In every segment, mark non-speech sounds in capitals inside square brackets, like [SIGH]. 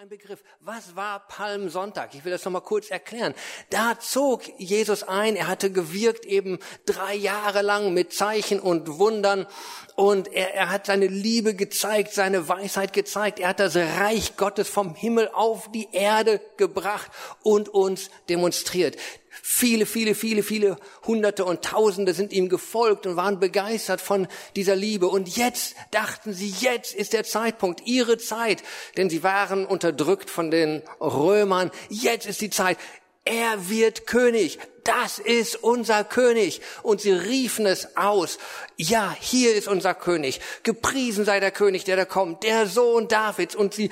ein Begriff. Was war Palmsonntag? Ich will das nochmal kurz erklären. Da zog Jesus ein. Er hatte gewirkt eben drei Jahre lang mit Zeichen und Wundern. Und er, er hat seine Liebe gezeigt, seine Weisheit gezeigt. Er hat das Reich Gottes vom Himmel auf die Erde gebracht und uns demonstriert. Viele, viele, viele, viele Hunderte und Tausende sind ihm gefolgt und waren begeistert von dieser Liebe. Und jetzt dachten sie, jetzt ist der Zeitpunkt, ihre Zeit, denn sie waren unterdrückt von den Römern. Jetzt ist die Zeit. Er wird König. Das ist unser König. Und sie riefen es aus. Ja, hier ist unser König. Gepriesen sei der König, der da kommt, der Sohn Davids. Und sie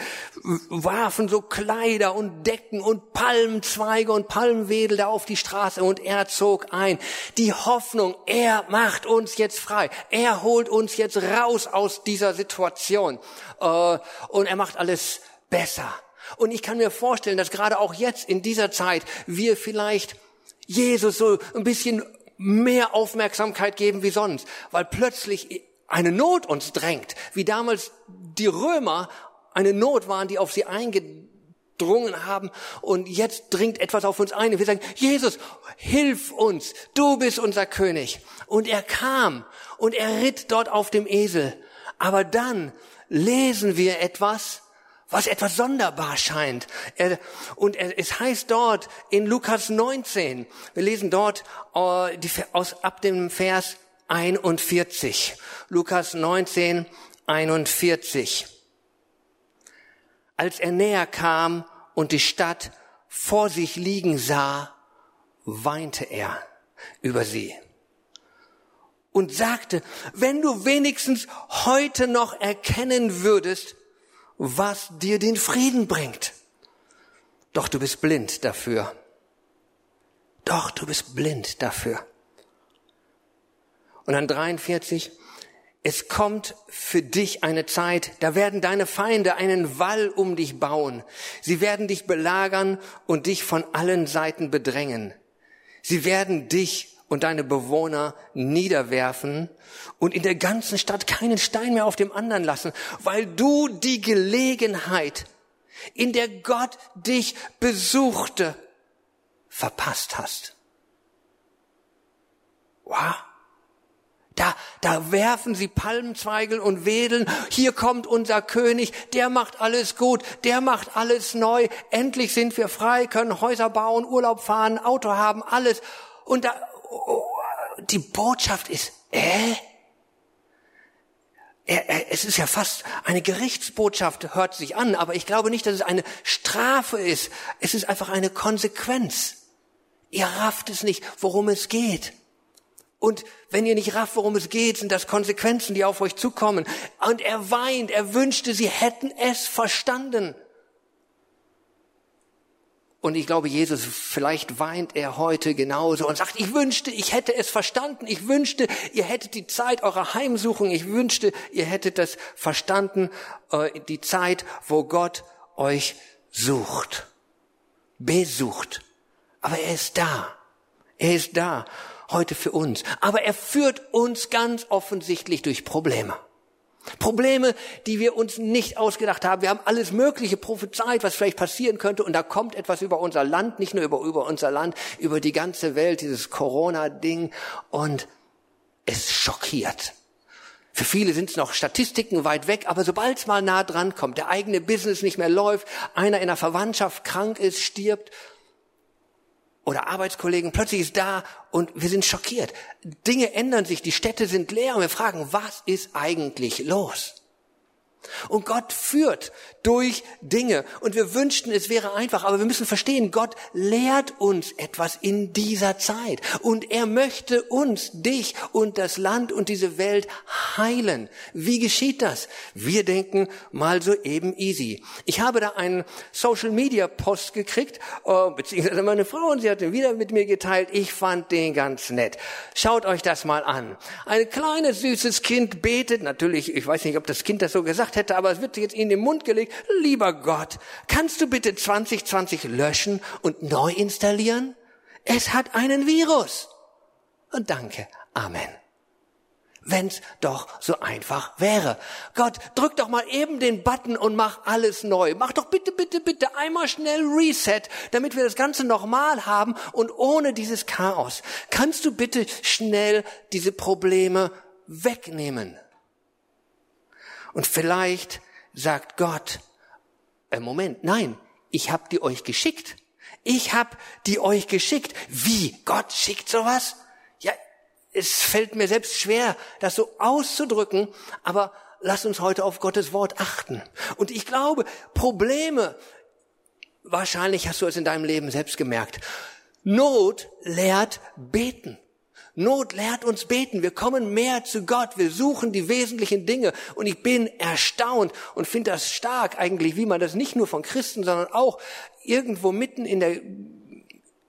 warfen so Kleider und Decken und Palmzweige und Palmwedel da auf die Straße und er zog ein. Die Hoffnung, er macht uns jetzt frei. Er holt uns jetzt raus aus dieser Situation. Äh, und er macht alles besser. Und ich kann mir vorstellen, dass gerade auch jetzt in dieser Zeit wir vielleicht Jesus so ein bisschen mehr Aufmerksamkeit geben wie sonst, weil plötzlich eine Not uns drängt, wie damals die Römer eine Not waren, die auf sie eingedrungen haben und jetzt dringt etwas auf uns ein. Wir sagen, Jesus, hilf uns, du bist unser König. Und er kam und er ritt dort auf dem Esel. Aber dann lesen wir etwas, was etwas sonderbar scheint. und es heißt dort in Lukas 19, wir lesen dort äh, aus, ab dem Vers 41. Lukas 19, 41. Als er näher kam und die Stadt vor sich liegen sah, weinte er über sie und sagte, wenn du wenigstens heute noch erkennen würdest, was dir den Frieden bringt. Doch du bist blind dafür. Doch du bist blind dafür. Und dann 43, es kommt für dich eine Zeit, da werden deine Feinde einen Wall um dich bauen. Sie werden dich belagern und dich von allen Seiten bedrängen. Sie werden dich und deine Bewohner niederwerfen und in der ganzen Stadt keinen Stein mehr auf dem anderen lassen, weil du die Gelegenheit, in der Gott dich besuchte, verpasst hast. Wow. Da, da werfen sie Palmzweigel und wedeln. Hier kommt unser König, der macht alles gut, der macht alles neu. Endlich sind wir frei, können Häuser bauen, Urlaub fahren, Auto haben, alles. Und da, die Botschaft ist, äh? Es ist ja fast eine Gerichtsbotschaft, hört sich an, aber ich glaube nicht, dass es eine Strafe ist. Es ist einfach eine Konsequenz. Ihr rafft es nicht, worum es geht. Und wenn ihr nicht rafft, worum es geht, sind das Konsequenzen, die auf euch zukommen. Und er weint, er wünschte, sie hätten es verstanden. Und ich glaube, Jesus, vielleicht weint er heute genauso und sagt, ich wünschte, ich hätte es verstanden. Ich wünschte, ihr hättet die Zeit eurer Heimsuchung. Ich wünschte, ihr hättet das verstanden, äh, die Zeit, wo Gott euch sucht, besucht. Aber er ist da. Er ist da heute für uns. Aber er führt uns ganz offensichtlich durch Probleme. Probleme, die wir uns nicht ausgedacht haben. Wir haben alles Mögliche prophezeit, was vielleicht passieren könnte. Und da kommt etwas über unser Land, nicht nur über, über unser Land, über die ganze Welt, dieses Corona-Ding. Und es schockiert. Für viele sind es noch Statistiken weit weg, aber sobald es mal nah dran kommt, der eigene Business nicht mehr läuft, einer in der Verwandtschaft krank ist, stirbt, oder Arbeitskollegen, plötzlich ist da und wir sind schockiert. Dinge ändern sich, die Städte sind leer und wir fragen, was ist eigentlich los? Und Gott führt durch Dinge. Und wir wünschten, es wäre einfach, aber wir müssen verstehen, Gott lehrt uns etwas in dieser Zeit. Und er möchte uns, dich und das Land und diese Welt heilen. Wie geschieht das? Wir denken mal so eben easy. Ich habe da einen Social Media Post gekriegt, äh, beziehungsweise meine Frau, und sie hat den wieder mit mir geteilt. Ich fand den ganz nett. Schaut euch das mal an. Ein kleines, süßes Kind betet, natürlich, ich weiß nicht, ob das Kind das so gesagt hätte, aber es wird jetzt in den Mund gelegt, lieber Gott, kannst du bitte 2020 löschen und neu installieren? Es hat einen Virus. Und danke. Amen. Wenn's doch so einfach wäre. Gott, drück doch mal eben den Button und mach alles neu. Mach doch bitte, bitte, bitte einmal schnell Reset, damit wir das Ganze nochmal haben und ohne dieses Chaos. Kannst du bitte schnell diese Probleme wegnehmen? Und vielleicht sagt Gott, äh, Moment, nein, ich hab die euch geschickt. Ich hab die euch geschickt. Wie? Gott schickt sowas? Ja, es fällt mir selbst schwer, das so auszudrücken, aber lass uns heute auf Gottes Wort achten. Und ich glaube, Probleme, wahrscheinlich hast du es in deinem Leben selbst gemerkt, Not lehrt beten. Not lehrt uns beten. Wir kommen mehr zu Gott. Wir suchen die wesentlichen Dinge. Und ich bin erstaunt und finde das stark eigentlich, wie man das nicht nur von Christen, sondern auch irgendwo mitten in der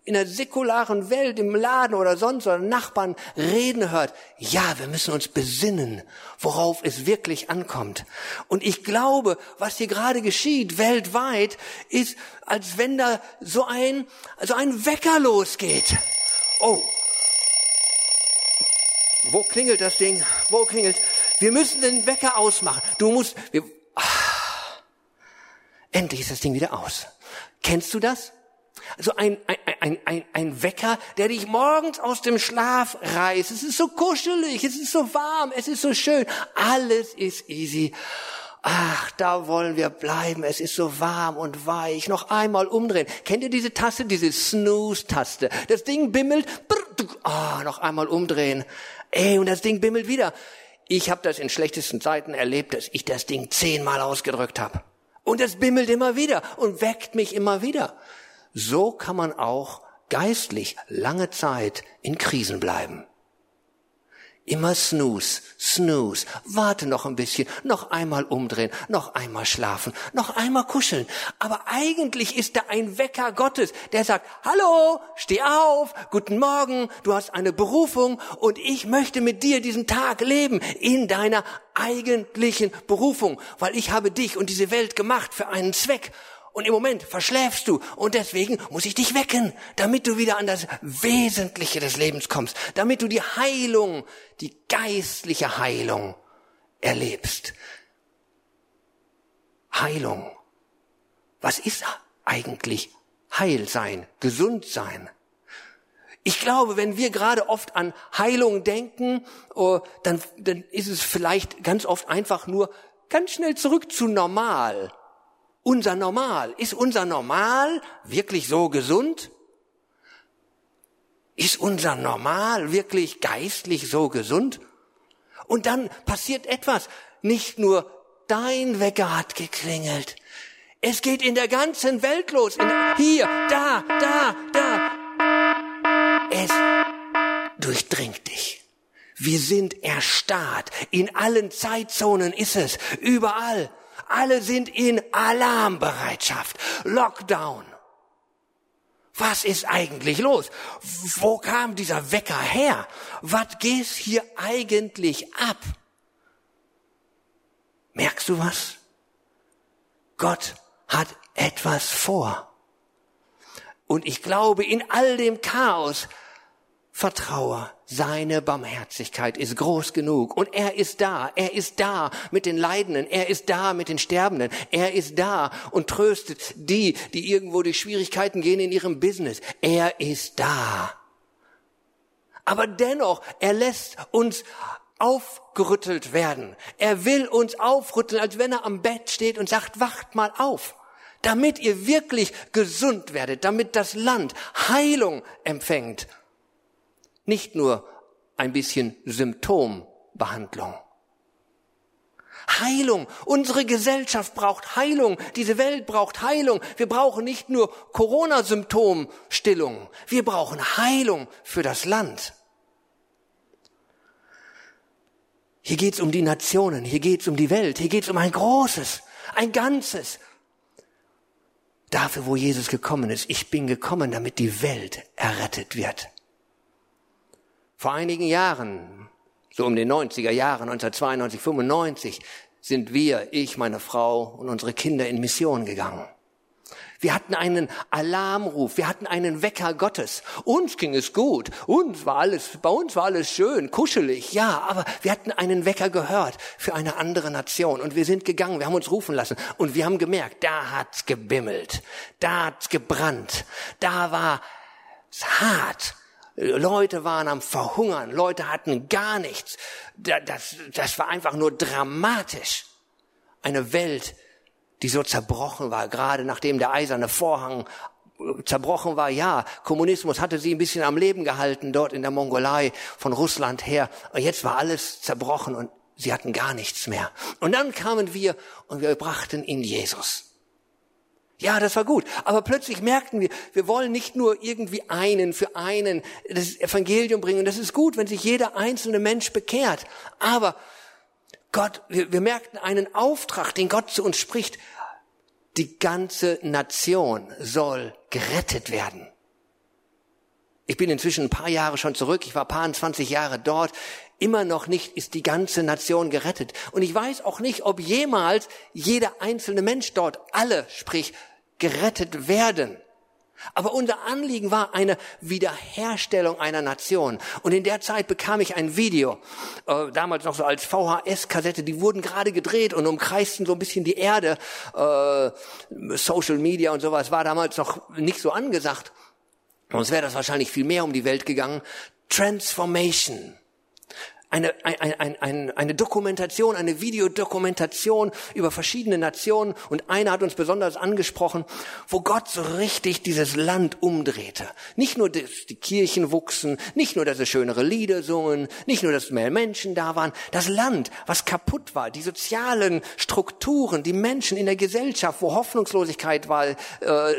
in der säkularen Welt, im Laden oder sonst oder Nachbarn reden hört. Ja, wir müssen uns besinnen, worauf es wirklich ankommt. Und ich glaube, was hier gerade geschieht weltweit, ist, als wenn da so ein, so ein Wecker losgeht. Oh, wo klingelt das Ding? Wo klingelt? Wir müssen den Wecker ausmachen. Du musst, wir, ah, endlich ist das Ding wieder aus. Kennst du das? Also ein, ein, ein, ein, ein Wecker, der dich morgens aus dem Schlaf reißt. Es ist so kuschelig, es ist so warm, es ist so schön. Alles ist easy. Ach, da wollen wir bleiben. Es ist so warm und weich. Noch einmal umdrehen. Kennt ihr diese Taste, diese Snooze-Taste? Das Ding bimmelt. Ah, oh, noch einmal umdrehen. Ey, und das Ding bimmelt wieder. Ich habe das in schlechtesten Zeiten erlebt, dass ich das Ding zehnmal ausgedrückt habe. Und es bimmelt immer wieder und weckt mich immer wieder. So kann man auch geistlich lange Zeit in Krisen bleiben. Immer snooze, snooze, warte noch ein bisschen, noch einmal umdrehen, noch einmal schlafen, noch einmal kuscheln. Aber eigentlich ist da ein Wecker Gottes, der sagt, hallo, steh auf, guten Morgen, du hast eine Berufung und ich möchte mit dir diesen Tag leben in deiner eigentlichen Berufung, weil ich habe dich und diese Welt gemacht für einen Zweck und im Moment verschläfst du. Und deswegen muss ich dich wecken, damit du wieder an das Wesentliche des Lebens kommst. Damit du die Heilung, die geistliche Heilung erlebst. Heilung. Was ist eigentlich Heil sein, gesund sein? Ich glaube, wenn wir gerade oft an Heilung denken, oh, dann, dann ist es vielleicht ganz oft einfach nur ganz schnell zurück zu normal unser Normal. Ist unser Normal wirklich so gesund? Ist unser Normal wirklich geistlich so gesund? Und dann passiert etwas. Nicht nur dein Wecker hat geklingelt. Es geht in der ganzen Welt los. Hier, da, da, da. Es durchdringt dich. Wir sind erstarrt. In allen Zeitzonen ist es. Überall. Alle sind in Alarmbereitschaft. Lockdown. Was ist eigentlich los? Wo kam dieser Wecker her? Was geht hier eigentlich ab? Merkst du was? Gott hat etwas vor. Und ich glaube, in all dem Chaos vertraue seine Barmherzigkeit ist groß genug und er ist da, er ist da mit den Leidenden, er ist da mit den Sterbenden, er ist da und tröstet die, die irgendwo durch Schwierigkeiten gehen in ihrem Business. Er ist da. Aber dennoch, er lässt uns aufgerüttelt werden. Er will uns aufrütteln, als wenn er am Bett steht und sagt, wacht mal auf damit ihr wirklich gesund werdet, damit das Land Heilung empfängt nicht nur ein bisschen Symptombehandlung. Heilung. Unsere Gesellschaft braucht Heilung. Diese Welt braucht Heilung. Wir brauchen nicht nur Corona-Symptomstillung. Wir brauchen Heilung für das Land. Hier geht's um die Nationen. Hier geht's um die Welt. Hier geht's um ein großes, ein ganzes. Dafür, wo Jesus gekommen ist. Ich bin gekommen, damit die Welt errettet wird. Vor einigen Jahren, so um den 90er Jahren, 1992, 95, sind wir, ich, meine Frau und unsere Kinder in Mission gegangen. Wir hatten einen Alarmruf, wir hatten einen Wecker Gottes. Uns ging es gut, uns war alles, bei uns war alles schön, kuschelig, ja, aber wir hatten einen Wecker gehört für eine andere Nation und wir sind gegangen, wir haben uns rufen lassen und wir haben gemerkt, da hat's gebimmelt, da hat's gebrannt, da war es hart. Leute waren am Verhungern, Leute hatten gar nichts. Das, das war einfach nur dramatisch. Eine Welt, die so zerbrochen war, gerade nachdem der eiserne Vorhang zerbrochen war, ja, Kommunismus hatte sie ein bisschen am Leben gehalten dort in der Mongolei von Russland her. Und jetzt war alles zerbrochen und sie hatten gar nichts mehr. Und dann kamen wir und wir brachten in Jesus. Ja, das war gut. Aber plötzlich merkten wir, wir wollen nicht nur irgendwie einen für einen das Evangelium bringen. Und das ist gut, wenn sich jeder einzelne Mensch bekehrt. Aber Gott, wir, wir merkten einen Auftrag, den Gott zu uns spricht. Die ganze Nation soll gerettet werden. Ich bin inzwischen ein paar Jahre schon zurück. Ich war paar 20 Jahre dort. Immer noch nicht ist die ganze Nation gerettet. Und ich weiß auch nicht, ob jemals jeder einzelne Mensch dort, alle, sprich, gerettet werden. Aber unser Anliegen war eine Wiederherstellung einer Nation. Und in der Zeit bekam ich ein Video, äh, damals noch so als VHS-Kassette, die wurden gerade gedreht und umkreisten so ein bisschen die Erde. Äh, Social Media und sowas war damals noch nicht so angesagt. Sonst wäre das wahrscheinlich viel mehr um die Welt gegangen. Transformation eine, eine, eine, eine Dokumentation, eine Videodokumentation über verschiedene Nationen. Und einer hat uns besonders angesprochen, wo Gott so richtig dieses Land umdrehte. Nicht nur, dass die Kirchen wuchsen, nicht nur, dass es schönere Lieder sungen, nicht nur, dass mehr Menschen da waren, das Land, was kaputt war, die sozialen Strukturen, die Menschen in der Gesellschaft, wo Hoffnungslosigkeit war, äh,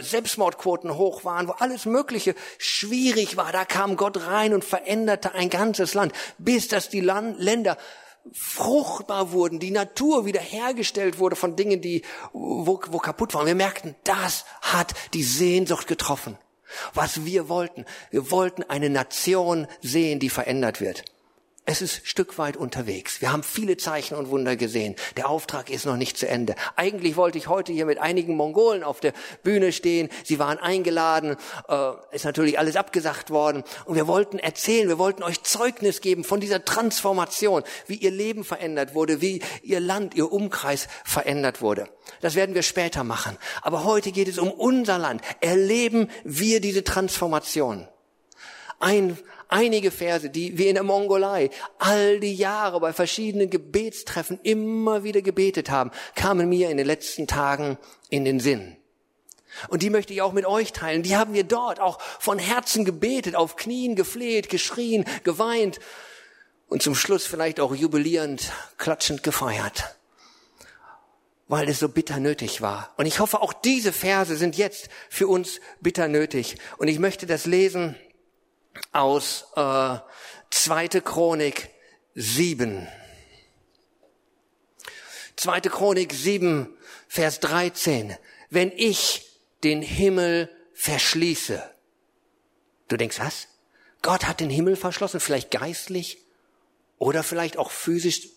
Selbstmordquoten hoch waren, wo alles Mögliche schwierig war, da kam Gott rein und veränderte ein ganzes Land, bis das die die Länder fruchtbar wurden, die Natur wiederhergestellt wurde von Dingen, die wo, wo kaputt waren. Wir merkten, das hat die Sehnsucht getroffen. Was wir wollten, wir wollten eine Nation sehen, die verändert wird. Es ist Stück weit unterwegs. Wir haben viele Zeichen und Wunder gesehen. Der Auftrag ist noch nicht zu Ende. Eigentlich wollte ich heute hier mit einigen Mongolen auf der Bühne stehen. Sie waren eingeladen, äh, ist natürlich alles abgesagt worden. Und wir wollten erzählen, wir wollten euch Zeugnis geben von dieser Transformation, wie ihr Leben verändert wurde, wie ihr Land, ihr Umkreis verändert wurde. Das werden wir später machen. Aber heute geht es um unser Land. Erleben wir diese Transformation. Ein einige Verse, die wir in der Mongolei all die Jahre bei verschiedenen Gebetstreffen immer wieder gebetet haben, kamen mir in den letzten Tagen in den Sinn. Und die möchte ich auch mit euch teilen. Die haben wir dort auch von Herzen gebetet, auf Knien gefleht, geschrien, geweint und zum Schluss vielleicht auch jubilierend, klatschend gefeiert weil es so bitter nötig war. Und ich hoffe, auch diese Verse sind jetzt für uns bitter nötig. Und ich möchte das lesen aus äh, 2. Chronik 7. 2. Chronik 7, Vers 13. Wenn ich den Himmel verschließe. Du denkst, was? Gott hat den Himmel verschlossen, vielleicht geistlich oder vielleicht auch physisch.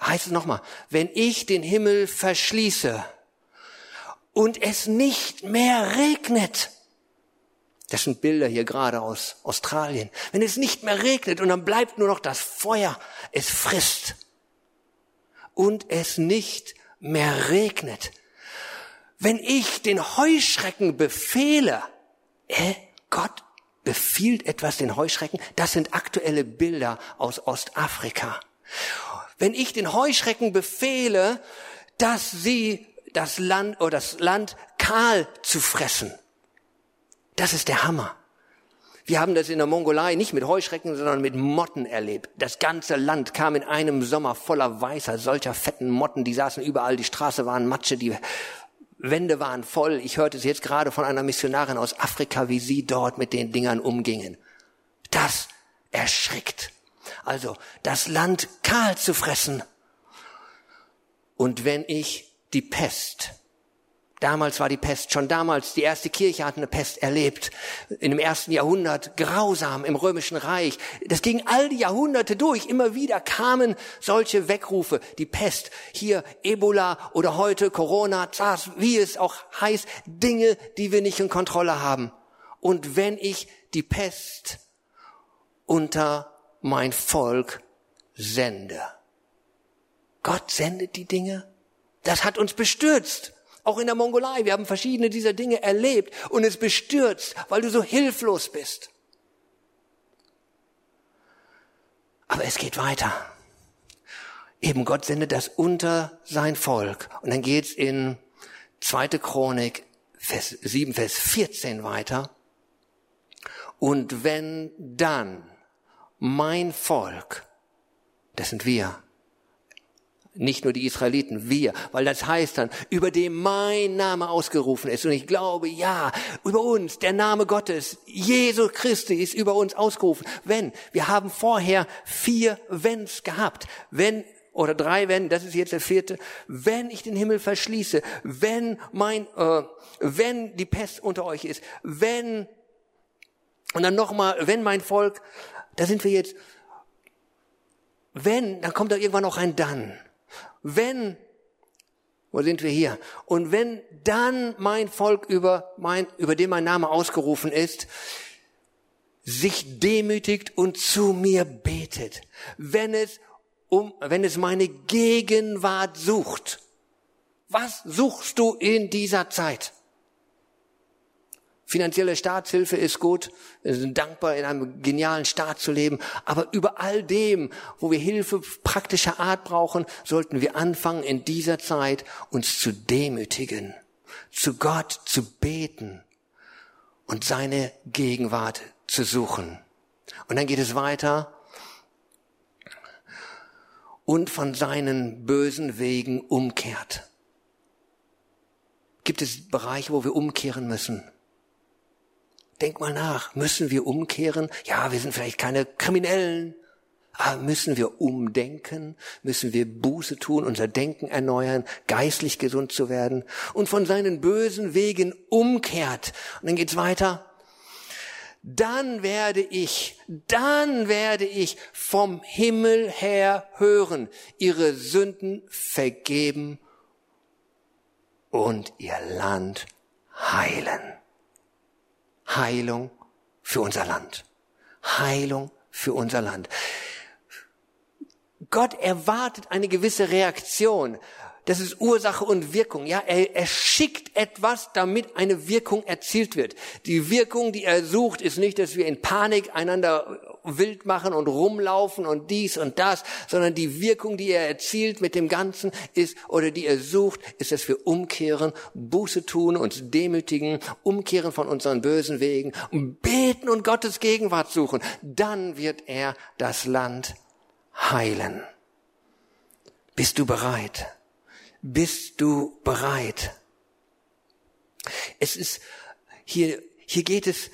Heißt es nochmal, wenn ich den Himmel verschließe und es nicht mehr regnet, das sind Bilder hier gerade aus Australien. Wenn es nicht mehr regnet und dann bleibt nur noch das Feuer, es frisst. Und es nicht mehr regnet. Wenn ich den Heuschrecken befehle, äh, Gott befiehlt etwas den Heuschrecken, das sind aktuelle Bilder aus Ostafrika. Wenn ich den Heuschrecken befehle, dass sie das Land oder das Land kahl zu fressen, das ist der Hammer. Wir haben das in der Mongolei nicht mit Heuschrecken, sondern mit Motten erlebt. Das ganze Land kam in einem Sommer voller weißer, solcher fetten Motten, die saßen überall, die Straße waren Matsche, die Wände waren voll. Ich hörte es jetzt gerade von einer Missionarin aus Afrika, wie sie dort mit den Dingern umgingen. Das erschrickt. Also, das Land kahl zu fressen. Und wenn ich die Pest Damals war die Pest, schon damals, die erste Kirche hat eine Pest erlebt. In dem ersten Jahrhundert, grausam im Römischen Reich. Das ging all die Jahrhunderte durch. Immer wieder kamen solche Weckrufe. Die Pest, hier Ebola oder heute Corona, SARS, wie es auch heißt. Dinge, die wir nicht in Kontrolle haben. Und wenn ich die Pest unter mein Volk sende. Gott sendet die Dinge. Das hat uns bestürzt. Auch in der Mongolei. Wir haben verschiedene dieser Dinge erlebt und es bestürzt, weil du so hilflos bist. Aber es geht weiter. Eben Gott sendet das unter sein Volk. Und dann geht's in zweite Chronik, Vers 7, Vers 14 weiter. Und wenn dann mein Volk, das sind wir, nicht nur die Israeliten, wir, weil das heißt dann, über dem mein Name ausgerufen ist. Und ich glaube, ja, über uns, der Name Gottes, Jesus Christi ist über uns ausgerufen. Wenn, wir haben vorher vier Wenns gehabt. Wenn, oder drei Wenn, das ist jetzt der vierte, wenn ich den Himmel verschließe, wenn mein, äh, wenn die Pest unter euch ist, wenn, und dann nochmal, wenn mein Volk, da sind wir jetzt, wenn, dann kommt da irgendwann noch ein Dann. Wenn, wo sind wir hier? Und wenn dann mein Volk über mein, über dem mein Name ausgerufen ist, sich demütigt und zu mir betet, wenn es um, wenn es meine Gegenwart sucht. Was suchst du in dieser Zeit? Finanzielle Staatshilfe ist gut. Wir sind dankbar, in einem genialen Staat zu leben. Aber über all dem, wo wir Hilfe praktischer Art brauchen, sollten wir anfangen, in dieser Zeit uns zu demütigen, zu Gott zu beten und seine Gegenwart zu suchen. Und dann geht es weiter. Und von seinen bösen Wegen umkehrt. Gibt es Bereiche, wo wir umkehren müssen? Denk mal nach. Müssen wir umkehren? Ja, wir sind vielleicht keine Kriminellen. Aber müssen wir umdenken? Müssen wir Buße tun, unser Denken erneuern, geistlich gesund zu werden und von seinen bösen Wegen umkehrt? Und dann geht's weiter. Dann werde ich, dann werde ich vom Himmel her hören, ihre Sünden vergeben und ihr Land heilen. Heilung für unser Land. Heilung für unser Land. Gott erwartet eine gewisse Reaktion. Das ist Ursache und Wirkung. Ja, er, er schickt etwas, damit eine Wirkung erzielt wird. Die Wirkung, die er sucht, ist nicht, dass wir in Panik einander wild machen und rumlaufen und dies und das, sondern die Wirkung, die er erzielt mit dem Ganzen ist, oder die er sucht, ist, dass wir umkehren, Buße tun, uns demütigen, umkehren von unseren bösen Wegen beten und Gottes Gegenwart suchen. Dann wird er das Land heilen. Bist du bereit? Bist du bereit? Es ist, hier, hier geht es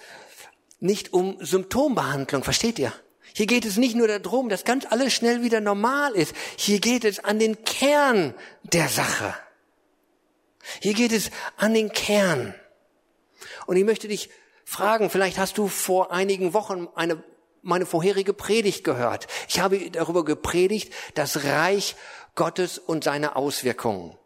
nicht um Symptombehandlung, versteht ihr? Hier geht es nicht nur darum, dass ganz alles schnell wieder normal ist. Hier geht es an den Kern der Sache. Hier geht es an den Kern. Und ich möchte dich fragen, vielleicht hast du vor einigen Wochen eine, meine vorherige Predigt gehört. Ich habe darüber gepredigt, das Reich Gottes und seine Auswirkungen.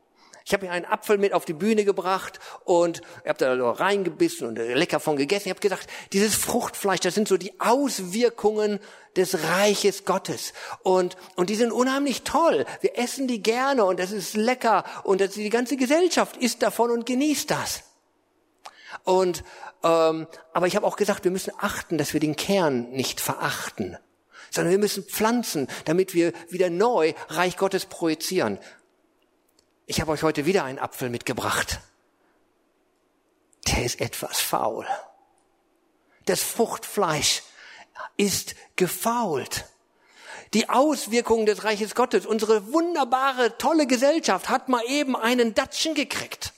Ich habe mir einen Apfel mit auf die Bühne gebracht und ich habe da reingebissen und lecker von gegessen. Ich habe gesagt, dieses Fruchtfleisch, das sind so die Auswirkungen des Reiches Gottes. Und, und die sind unheimlich toll. Wir essen die gerne und das ist lecker und das, die ganze Gesellschaft isst davon und genießt das. Und ähm, aber ich habe auch gesagt, wir müssen achten, dass wir den Kern nicht verachten sondern wir müssen pflanzen, damit wir wieder neu Reich Gottes projizieren. Ich habe euch heute wieder einen Apfel mitgebracht. Der ist etwas faul. Das Fruchtfleisch ist gefault. Die Auswirkungen des Reiches Gottes, unsere wunderbare, tolle Gesellschaft hat mal eben einen Datschen gekriegt.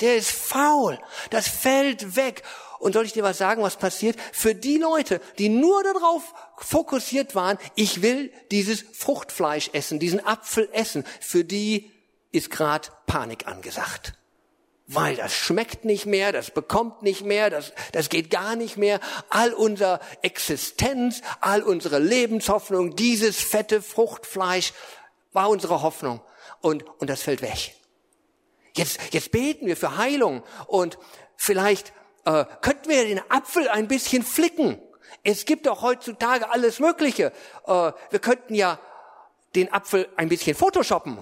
Der ist faul. Das fällt weg. Und soll ich dir was sagen, was passiert? Für die Leute, die nur darauf fokussiert waren, ich will dieses Fruchtfleisch essen, diesen Apfel essen, für die ist gerade Panik angesagt. weil das schmeckt nicht mehr, das bekommt nicht mehr, das, das geht gar nicht mehr. All unser Existenz, all unsere Lebenshoffnung, dieses fette Fruchtfleisch war unsere Hoffnung. Und, und das fällt weg. Jetzt, jetzt beten wir für Heilung und vielleicht äh, könnten wir den Apfel ein bisschen flicken. Es gibt doch heutzutage alles Mögliche. Äh, wir könnten ja den Apfel ein bisschen photoshoppen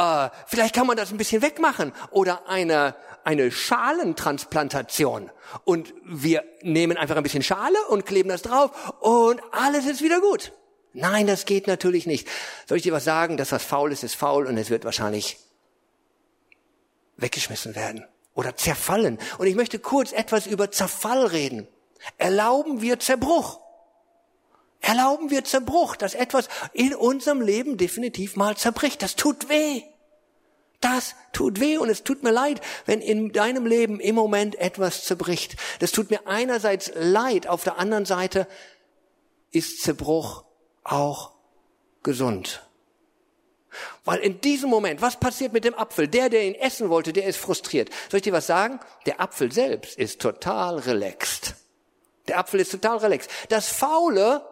äh, vielleicht kann man das ein bisschen wegmachen oder eine, eine Schalentransplantation. Und wir nehmen einfach ein bisschen Schale und kleben das drauf und alles ist wieder gut. Nein, das geht natürlich nicht. Soll ich dir was sagen? Das, was faul ist, ist faul und es wird wahrscheinlich weggeschmissen werden oder zerfallen. Und ich möchte kurz etwas über Zerfall reden. Erlauben wir Zerbruch. Erlauben wir Zerbruch, dass etwas in unserem Leben definitiv mal zerbricht. Das tut weh. Das tut weh und es tut mir leid, wenn in deinem Leben im Moment etwas zerbricht. Das tut mir einerseits leid, auf der anderen Seite ist Zerbruch auch gesund. Weil in diesem Moment, was passiert mit dem Apfel? Der, der ihn essen wollte, der ist frustriert. Soll ich dir was sagen? Der Apfel selbst ist total relaxed. Der Apfel ist total relaxed. Das Faule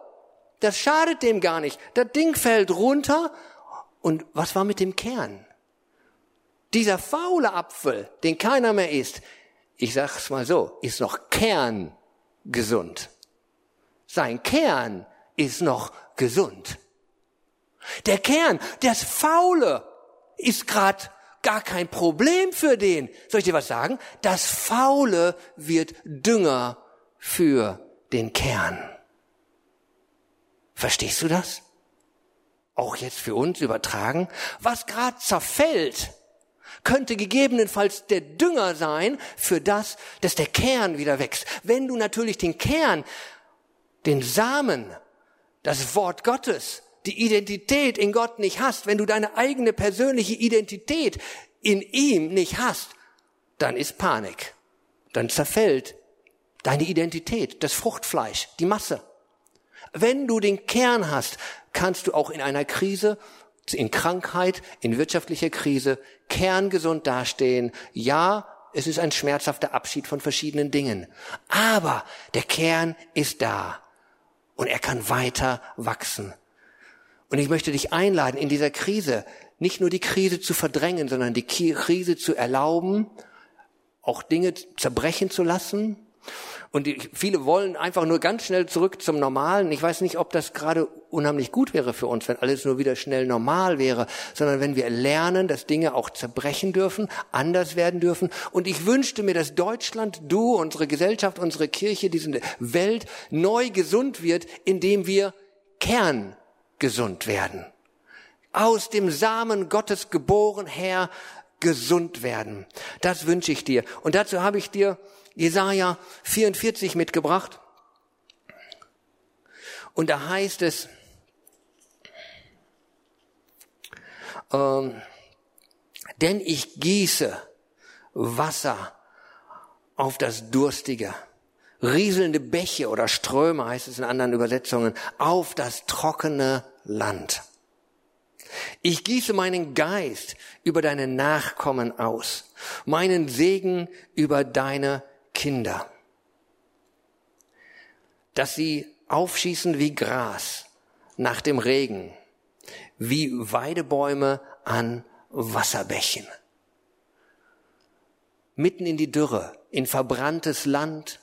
das schadet dem gar nicht. Das Ding fällt runter. Und was war mit dem Kern? Dieser faule Apfel, den keiner mehr isst, ich sag's mal so, ist noch kerngesund. Sein Kern ist noch gesund. Der Kern, das Faule, ist grad gar kein Problem für den. Soll ich dir was sagen? Das Faule wird Dünger für den Kern. Verstehst du das? Auch jetzt für uns übertragen. Was grad zerfällt, könnte gegebenenfalls der Dünger sein für das, dass der Kern wieder wächst. Wenn du natürlich den Kern, den Samen, das Wort Gottes, die Identität in Gott nicht hast, wenn du deine eigene persönliche Identität in ihm nicht hast, dann ist Panik. Dann zerfällt deine Identität, das Fruchtfleisch, die Masse. Wenn du den Kern hast, kannst du auch in einer Krise, in Krankheit, in wirtschaftlicher Krise kerngesund dastehen. Ja, es ist ein schmerzhafter Abschied von verschiedenen Dingen. Aber der Kern ist da und er kann weiter wachsen. Und ich möchte dich einladen, in dieser Krise nicht nur die Krise zu verdrängen, sondern die Krise zu erlauben, auch Dinge zerbrechen zu lassen, und die, viele wollen einfach nur ganz schnell zurück zum Normalen. Ich weiß nicht, ob das gerade unheimlich gut wäre für uns, wenn alles nur wieder schnell normal wäre, sondern wenn wir lernen, dass Dinge auch zerbrechen dürfen, anders werden dürfen. Und ich wünschte mir, dass Deutschland, du, unsere Gesellschaft, unsere Kirche, diese Welt neu gesund wird, indem wir kerngesund werden. Aus dem Samen Gottes geboren her gesund werden. Das wünsche ich dir. Und dazu habe ich dir Jesaja 44 mitgebracht. Und da heißt es, ähm, denn ich gieße Wasser auf das Durstige, rieselnde Bäche oder Ströme heißt es in anderen Übersetzungen, auf das trockene Land. Ich gieße meinen Geist über deine Nachkommen aus, meinen Segen über deine Kinder, dass sie aufschießen wie Gras nach dem Regen, wie Weidebäume an Wasserbächen. Mitten in die Dürre, in verbranntes Land,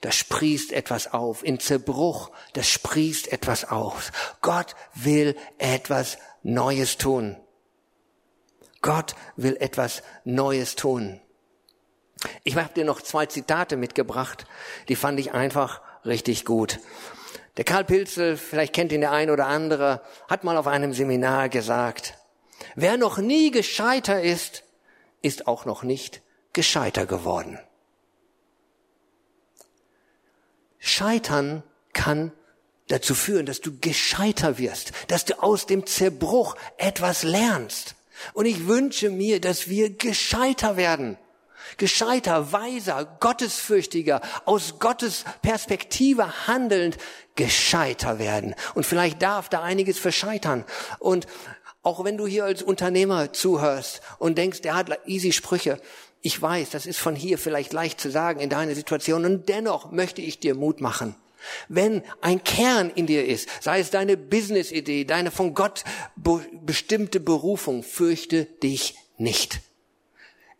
da sprießt etwas auf. In Zerbruch, da sprießt etwas auf. Gott will etwas Neues tun. Gott will etwas Neues tun. Ich habe dir noch zwei Zitate mitgebracht, die fand ich einfach richtig gut. Der Karl Pilzel, vielleicht kennt ihn der ein oder andere, hat mal auf einem Seminar gesagt, wer noch nie gescheiter ist, ist auch noch nicht gescheiter geworden. Scheitern kann dazu führen, dass du gescheiter wirst, dass du aus dem Zerbruch etwas lernst. Und ich wünsche mir, dass wir gescheiter werden gescheiter, weiser, gottesfürchtiger, aus Gottes Perspektive handelnd gescheiter werden. Und vielleicht darf da einiges verscheitern. Und auch wenn du hier als Unternehmer zuhörst und denkst, der hat easy Sprüche, Ich weiß, das ist von hier vielleicht leicht zu sagen in deiner Situation und dennoch möchte ich dir Mut machen. Wenn ein Kern in dir ist, sei es deine Business-Idee, deine von Gott bestimmte Berufung, fürchte dich nicht.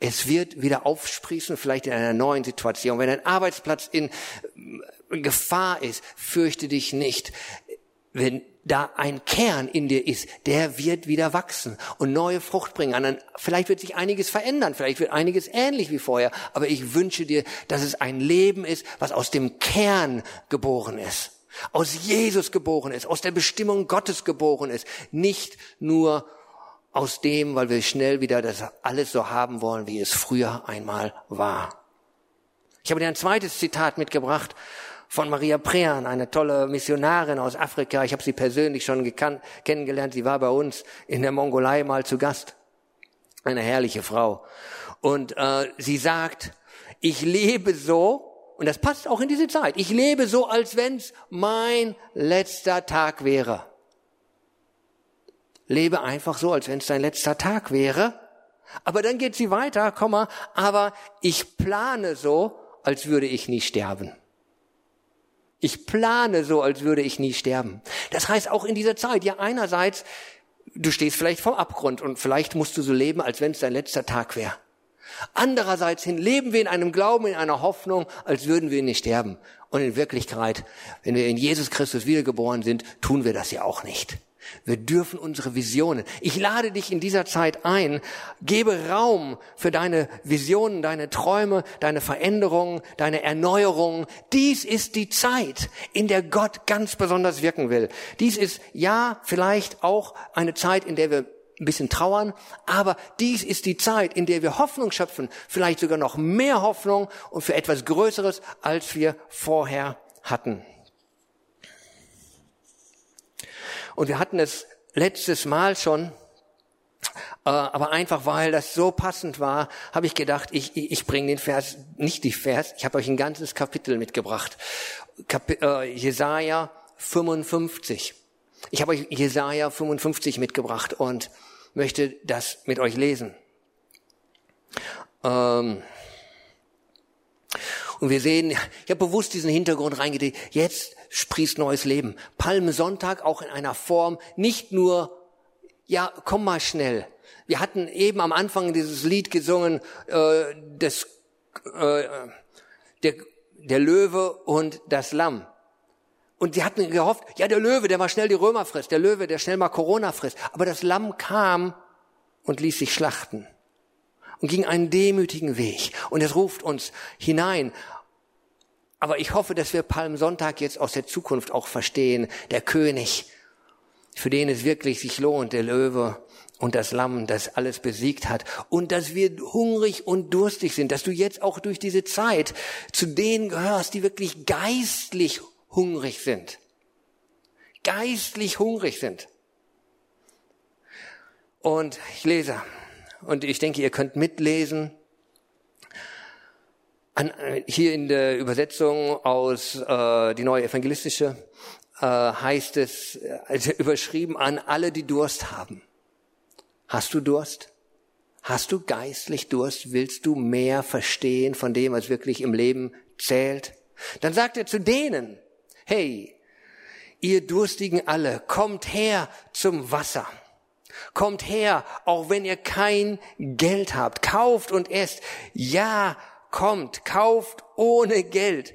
Es wird wieder aufsprießen, vielleicht in einer neuen Situation. Wenn dein Arbeitsplatz in Gefahr ist, fürchte dich nicht. Wenn da ein Kern in dir ist, der wird wieder wachsen und neue Frucht bringen. Vielleicht wird sich einiges verändern, vielleicht wird einiges ähnlich wie vorher, aber ich wünsche dir, dass es ein Leben ist, was aus dem Kern geboren ist, aus Jesus geboren ist, aus der Bestimmung Gottes geboren ist, nicht nur aus dem, weil wir schnell wieder das alles so haben wollen, wie es früher einmal war. Ich habe dir ein zweites Zitat mitgebracht von Maria Prean, eine tolle Missionarin aus Afrika. Ich habe sie persönlich schon gekannt, kennengelernt. Sie war bei uns in der Mongolei mal zu Gast. Eine herrliche Frau. Und äh, sie sagt, ich lebe so, und das passt auch in diese Zeit, ich lebe so, als wenn's mein letzter Tag wäre. Lebe einfach so, als wenn es dein letzter Tag wäre. Aber dann geht sie weiter, Komma, aber ich plane so, als würde ich nie sterben. Ich plane so, als würde ich nie sterben. Das heißt auch in dieser Zeit, ja einerseits, du stehst vielleicht vor Abgrund und vielleicht musst du so leben, als wenn es dein letzter Tag wäre. Andererseits hin leben wir in einem Glauben, in einer Hoffnung, als würden wir nicht sterben. Und in Wirklichkeit, wenn wir in Jesus Christus wiedergeboren sind, tun wir das ja auch nicht. Wir dürfen unsere Visionen. Ich lade dich in dieser Zeit ein, gebe Raum für deine Visionen, deine Träume, deine Veränderungen, deine Erneuerungen. Dies ist die Zeit, in der Gott ganz besonders wirken will. Dies ist ja vielleicht auch eine Zeit, in der wir ein bisschen trauern, aber dies ist die Zeit, in der wir Hoffnung schöpfen, vielleicht sogar noch mehr Hoffnung und für etwas Größeres, als wir vorher hatten. Und wir hatten es letztes Mal schon, äh, aber einfach weil das so passend war, habe ich gedacht, ich, ich, bringe den Vers, nicht die Vers, ich habe euch ein ganzes Kapitel mitgebracht. Kapi äh, Jesaja 55. Ich habe euch Jesaja 55 mitgebracht und möchte das mit euch lesen. Ähm, und wir sehen, ich habe bewusst diesen Hintergrund reingelegt, jetzt sprießt neues Leben. Palmsonntag auch in einer Form, nicht nur, ja, komm mal schnell. Wir hatten eben am Anfang dieses Lied gesungen, äh, des, äh, der, der Löwe und das Lamm. Und sie hatten gehofft, ja, der Löwe, der mal schnell die Römer frisst, der Löwe, der schnell mal Corona frisst. Aber das Lamm kam und ließ sich schlachten und ging einen demütigen Weg. Und es ruft uns hinein. Aber ich hoffe, dass wir Palmsonntag jetzt aus der Zukunft auch verstehen. Der König, für den es wirklich sich lohnt, der Löwe und das Lamm, das alles besiegt hat. Und dass wir hungrig und durstig sind, dass du jetzt auch durch diese Zeit zu denen gehörst, die wirklich geistlich hungrig sind. Geistlich hungrig sind. Und ich lese und ich denke, ihr könnt mitlesen. An, äh, hier in der Übersetzung aus äh, die neue evangelistische äh, heißt es, also [LAUGHS] überschrieben an alle, die Durst haben. Hast du Durst? Hast du geistlich Durst? Willst du mehr verstehen von dem, was wirklich im Leben zählt? Dann sagt er zu denen, hey, ihr Durstigen alle, kommt her zum Wasser. Kommt her, auch wenn ihr kein Geld habt. Kauft und esst. Ja, kommt, kauft ohne Geld.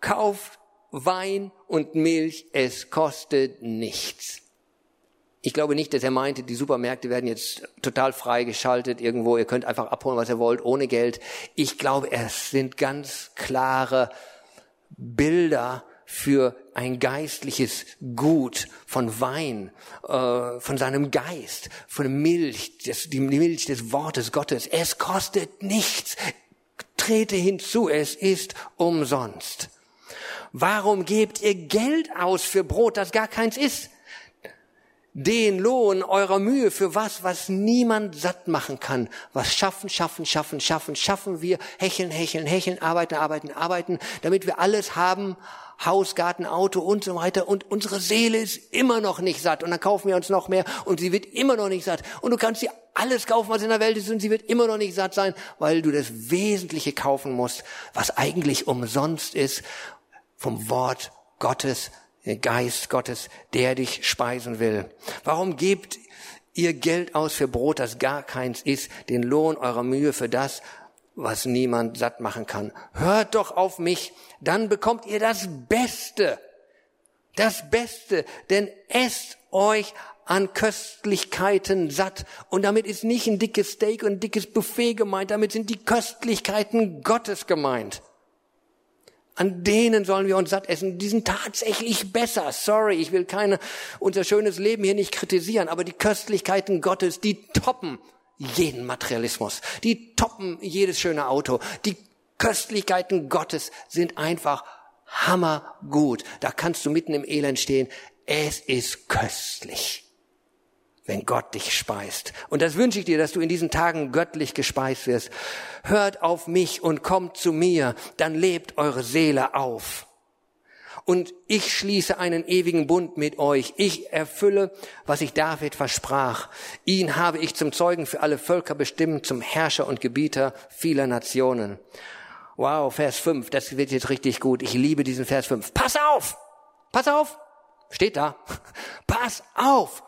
Kauft Wein und Milch, es kostet nichts. Ich glaube nicht, dass er meinte, die Supermärkte werden jetzt total freigeschaltet irgendwo, ihr könnt einfach abholen, was ihr wollt, ohne Geld. Ich glaube, es sind ganz klare Bilder für ein geistliches Gut von Wein, äh, von seinem Geist, von Milch, das, die Milch des Wortes Gottes. Es kostet nichts. Trete hinzu, es ist umsonst. Warum gebt ihr Geld aus für Brot, das gar keins ist? Den Lohn eurer Mühe für was, was niemand satt machen kann. Was schaffen, schaffen, schaffen, schaffen, schaffen wir, hecheln, hecheln, hecheln, arbeiten, arbeiten, arbeiten, damit wir alles haben, Haus, Garten, Auto und so weiter. Und unsere Seele ist immer noch nicht satt. Und dann kaufen wir uns noch mehr und sie wird immer noch nicht satt. Und du kannst sie alles kaufen, was in der Welt ist, und sie wird immer noch nicht satt sein, weil du das Wesentliche kaufen musst, was eigentlich umsonst ist, vom Wort Gottes, Geist Gottes, der dich speisen will. Warum gebt ihr Geld aus für Brot, das gar keins ist, den Lohn eurer Mühe für das, was niemand satt machen kann? Hört doch auf mich, dann bekommt ihr das Beste. Das Beste, denn esst euch an Köstlichkeiten satt. Und damit ist nicht ein dickes Steak und ein dickes Buffet gemeint, damit sind die Köstlichkeiten Gottes gemeint. An denen sollen wir uns satt essen. Die sind tatsächlich besser. Sorry, ich will keine, unser schönes Leben hier nicht kritisieren, aber die Köstlichkeiten Gottes, die toppen jeden Materialismus. Die toppen jedes schöne Auto. Die Köstlichkeiten Gottes sind einfach hammergut. Da kannst du mitten im Elend stehen. Es ist köstlich wenn Gott dich speist. Und das wünsche ich dir, dass du in diesen Tagen göttlich gespeist wirst. Hört auf mich und kommt zu mir, dann lebt eure Seele auf. Und ich schließe einen ewigen Bund mit euch. Ich erfülle, was ich David versprach. Ihn habe ich zum Zeugen für alle Völker bestimmt, zum Herrscher und Gebieter vieler Nationen. Wow, Vers 5, das wird jetzt richtig gut. Ich liebe diesen Vers 5. Pass auf! Pass auf! Steht da. [LAUGHS] Pass auf!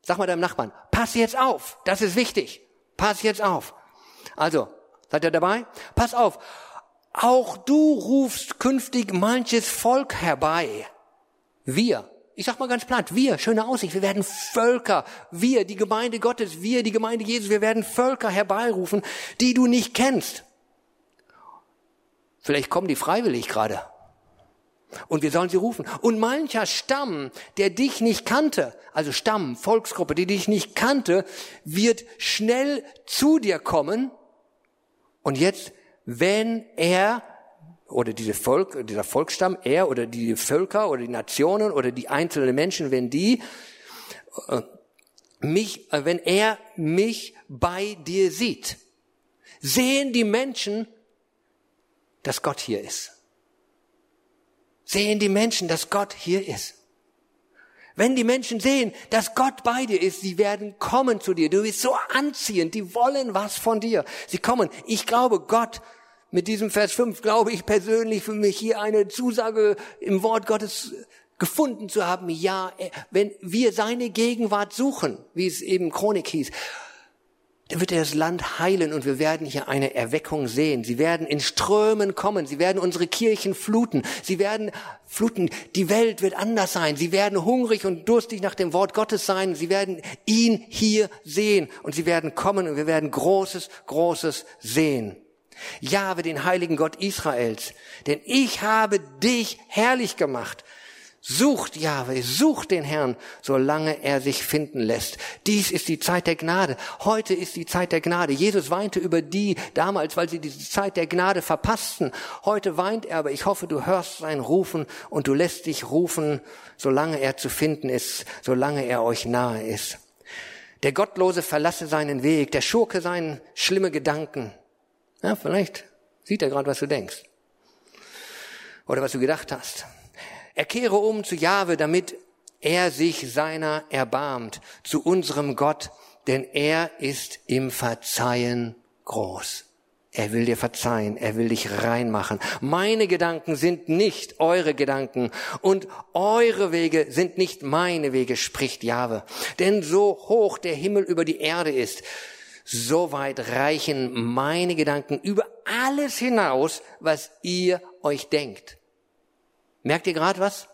Sag mal deinem Nachbarn, pass jetzt auf, das ist wichtig. Pass jetzt auf. Also, seid ihr dabei? Pass auf. Auch du rufst künftig manches Volk herbei. Wir. Ich sag mal ganz platt, wir, schöne Aussicht, wir werden Völker, wir, die Gemeinde Gottes, wir, die Gemeinde Jesus, wir werden Völker herbeirufen, die du nicht kennst. Vielleicht kommen die freiwillig gerade. Und wir sollen sie rufen. Und mancher Stamm, der dich nicht kannte, also Stamm, Volksgruppe, die dich nicht kannte, wird schnell zu dir kommen. Und jetzt, wenn er oder diese Volk, dieser Volksstamm, er oder die Völker oder die Nationen oder die einzelnen Menschen, wenn die äh, mich, äh, wenn er mich bei dir sieht, sehen die Menschen, dass Gott hier ist sehen die Menschen, dass Gott hier ist. Wenn die Menschen sehen, dass Gott bei dir ist, sie werden kommen zu dir. Du bist so anziehend, die wollen was von dir. Sie kommen. Ich glaube, Gott, mit diesem Vers 5 glaube ich persönlich für mich hier eine Zusage im Wort Gottes gefunden zu haben. Ja, wenn wir seine Gegenwart suchen, wie es eben Chronik hieß, dann wird er das Land heilen und wir werden hier eine Erweckung sehen. Sie werden in Strömen kommen. Sie werden unsere Kirchen fluten. Sie werden fluten. Die Welt wird anders sein. Sie werden hungrig und durstig nach dem Wort Gottes sein. Sie werden ihn hier sehen und sie werden kommen und wir werden Großes, Großes sehen. Jahwe, den heiligen Gott Israels, denn ich habe dich herrlich gemacht Sucht Jahwe, sucht den Herrn, solange er sich finden lässt. Dies ist die Zeit der Gnade. Heute ist die Zeit der Gnade. Jesus weinte über die damals, weil sie diese Zeit der Gnade verpassten. Heute weint er, aber ich hoffe, du hörst sein Rufen und du lässt dich rufen, solange er zu finden ist, solange er euch nahe ist. Der Gottlose verlasse seinen Weg, der Schurke seinen schlimme Gedanken. Ja, vielleicht sieht er gerade, was du denkst. Oder was du gedacht hast. Er kehre um zu Jahwe, damit er sich seiner erbarmt, zu unserem Gott, denn er ist im Verzeihen groß. Er will dir verzeihen, er will dich reinmachen. Meine Gedanken sind nicht eure Gedanken und eure Wege sind nicht meine Wege, spricht Jahwe. Denn so hoch der Himmel über die Erde ist, so weit reichen meine Gedanken über alles hinaus, was ihr euch denkt. Merkt ihr gerade was?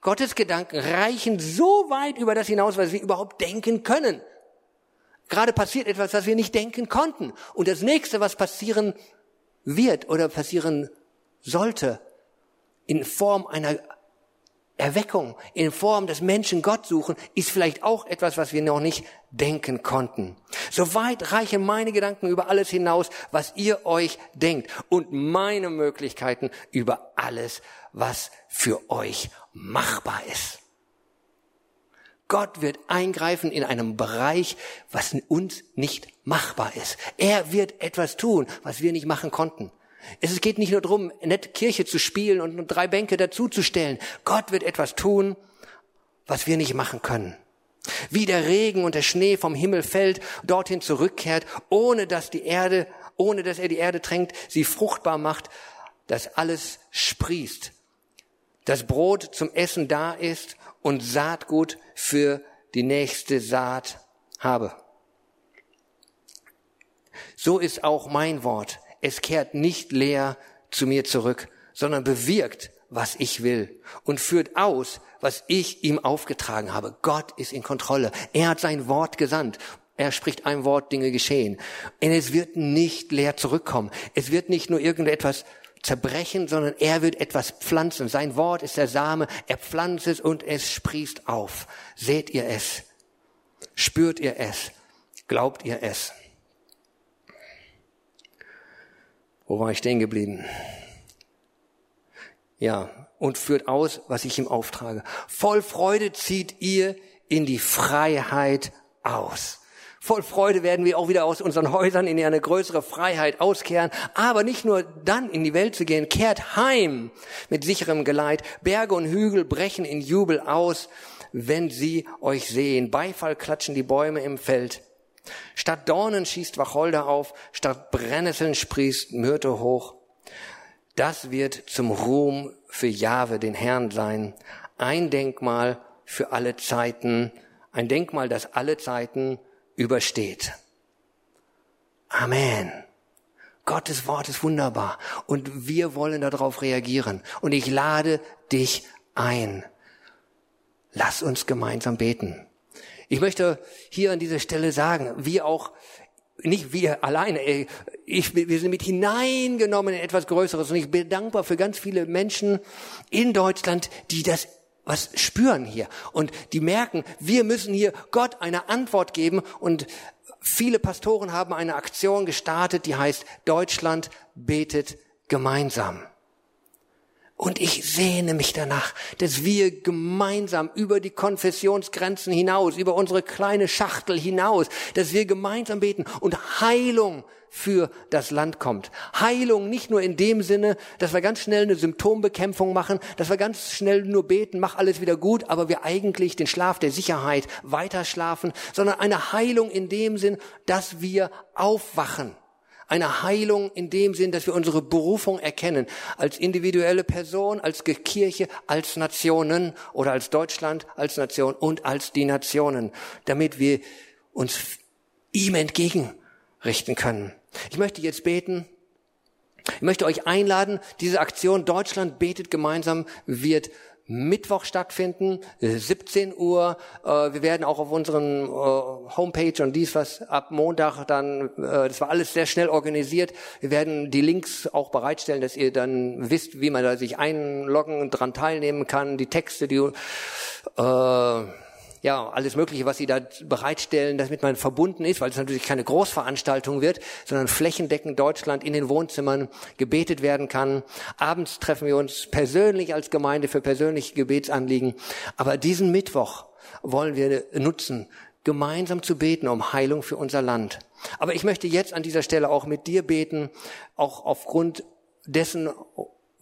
Gottes Gedanken reichen so weit über das hinaus, was wir überhaupt denken können. Gerade passiert etwas, was wir nicht denken konnten. Und das nächste, was passieren wird oder passieren sollte, in Form einer Erweckung, in Form des Menschen Gott suchen, ist vielleicht auch etwas, was wir noch nicht denken konnten. Soweit reichen meine Gedanken über alles hinaus, was ihr euch denkt und meine Möglichkeiten über alles, was für euch machbar ist. Gott wird eingreifen in einem Bereich, was uns nicht machbar ist. Er wird etwas tun, was wir nicht machen konnten. Es geht nicht nur darum, nett Kirche zu spielen und drei Bänke dazuzustellen. Gott wird etwas tun, was wir nicht machen können. Wie der Regen und der Schnee vom Himmel fällt, dorthin zurückkehrt, ohne dass die Erde, ohne dass er die Erde tränkt, sie fruchtbar macht, dass alles sprießt. Das Brot zum Essen da ist und Saatgut für die nächste Saat habe. So ist auch mein Wort. Es kehrt nicht leer zu mir zurück, sondern bewirkt, was ich will und führt aus, was ich ihm aufgetragen habe. Gott ist in Kontrolle. Er hat sein Wort gesandt. Er spricht ein Wort, Dinge geschehen. Und es wird nicht leer zurückkommen. Es wird nicht nur irgendetwas zerbrechen, sondern er wird etwas pflanzen. Sein Wort ist der Same. Er pflanzt es und es sprießt auf. Seht ihr es? Spürt ihr es? Glaubt ihr es? Wo war ich stehen geblieben? Ja, und führt aus, was ich ihm auftrage. Voll Freude zieht ihr in die Freiheit aus. Voll Freude werden wir auch wieder aus unseren Häusern in eine größere Freiheit auskehren. Aber nicht nur dann in die Welt zu gehen, kehrt heim mit sicherem Geleit. Berge und Hügel brechen in Jubel aus, wenn sie euch sehen. Beifall klatschen die Bäume im Feld. Statt Dornen schießt Wacholder auf, statt Brennnesseln sprießt Myrte hoch. Das wird zum Ruhm für Jahwe, den Herrn sein. Ein Denkmal für alle Zeiten. Ein Denkmal, das alle Zeiten übersteht. Amen. Gottes Wort ist wunderbar und wir wollen darauf reagieren. Und ich lade dich ein. Lass uns gemeinsam beten. Ich möchte hier an dieser Stelle sagen, wir auch nicht wir alleine, ich, wir sind mit hineingenommen in etwas Größeres und ich bin dankbar für ganz viele Menschen in Deutschland, die das was spüren hier und die merken, wir müssen hier Gott eine Antwort geben und viele Pastoren haben eine Aktion gestartet, die heißt Deutschland betet gemeinsam. Und ich sehne mich danach, dass wir gemeinsam über die Konfessionsgrenzen hinaus, über unsere kleine Schachtel hinaus, dass wir gemeinsam beten und Heilung für das Land kommt. Heilung nicht nur in dem Sinne, dass wir ganz schnell eine Symptombekämpfung machen, dass wir ganz schnell nur beten, mach alles wieder gut, aber wir eigentlich den Schlaf der Sicherheit weiter schlafen, sondern eine Heilung in dem Sinn, dass wir aufwachen eine Heilung in dem Sinn, dass wir unsere Berufung erkennen, als individuelle Person, als Kirche, als Nationen oder als Deutschland, als Nation und als die Nationen, damit wir uns ihm entgegenrichten können. Ich möchte jetzt beten. Ich möchte euch einladen, diese Aktion Deutschland betet gemeinsam wird Mittwoch stattfinden, 17 Uhr. Äh, wir werden auch auf unseren äh, Homepage und dies was ab Montag dann, äh, das war alles sehr schnell organisiert. Wir werden die Links auch bereitstellen, dass ihr dann wisst, wie man da sich einloggen und dran teilnehmen kann. Die Texte, die äh, ja, alles Mögliche, was sie da bereitstellen, damit man verbunden ist, weil es natürlich keine Großveranstaltung wird, sondern flächendeckend Deutschland in den Wohnzimmern gebetet werden kann. Abends treffen wir uns persönlich als Gemeinde für persönliche Gebetsanliegen. Aber diesen Mittwoch wollen wir nutzen, gemeinsam zu beten um Heilung für unser Land. Aber ich möchte jetzt an dieser Stelle auch mit dir beten, auch aufgrund dessen,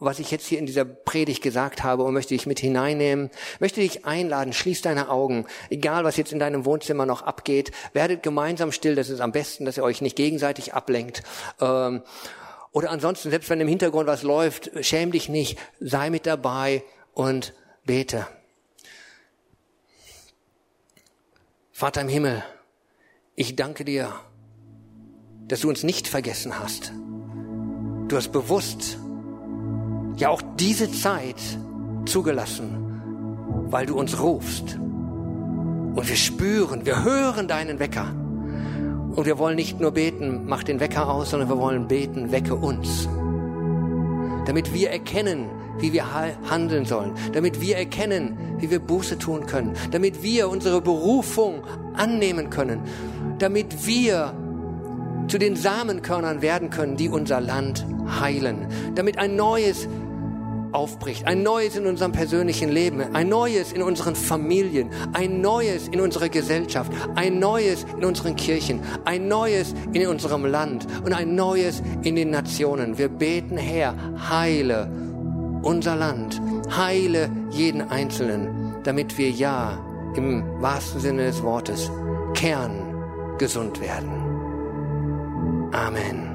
was ich jetzt hier in dieser Predigt gesagt habe und möchte dich mit hineinnehmen, möchte dich einladen, schließ deine Augen, egal was jetzt in deinem Wohnzimmer noch abgeht, werdet gemeinsam still, das ist am besten, dass ihr euch nicht gegenseitig ablenkt. Ähm, oder ansonsten, selbst wenn im Hintergrund was läuft, schäm dich nicht, sei mit dabei und bete. Vater im Himmel, ich danke dir, dass du uns nicht vergessen hast. Du hast bewusst ja auch diese Zeit zugelassen, weil du uns rufst. Und wir spüren, wir hören deinen Wecker. Und wir wollen nicht nur beten, mach den Wecker aus, sondern wir wollen beten, wecke uns. Damit wir erkennen, wie wir handeln sollen, damit wir erkennen, wie wir Buße tun können, damit wir unsere Berufung annehmen können, damit wir zu den Samenkörnern werden können, die unser Land heilen, damit ein neues aufbricht. Ein neues in unserem persönlichen Leben, ein neues in unseren Familien, ein neues in unserer Gesellschaft, ein neues in unseren Kirchen, ein neues in unserem Land und ein neues in den Nationen. Wir beten, Herr, heile unser Land, heile jeden Einzelnen, damit wir ja im wahrsten Sinne des Wortes kerngesund werden. Amen.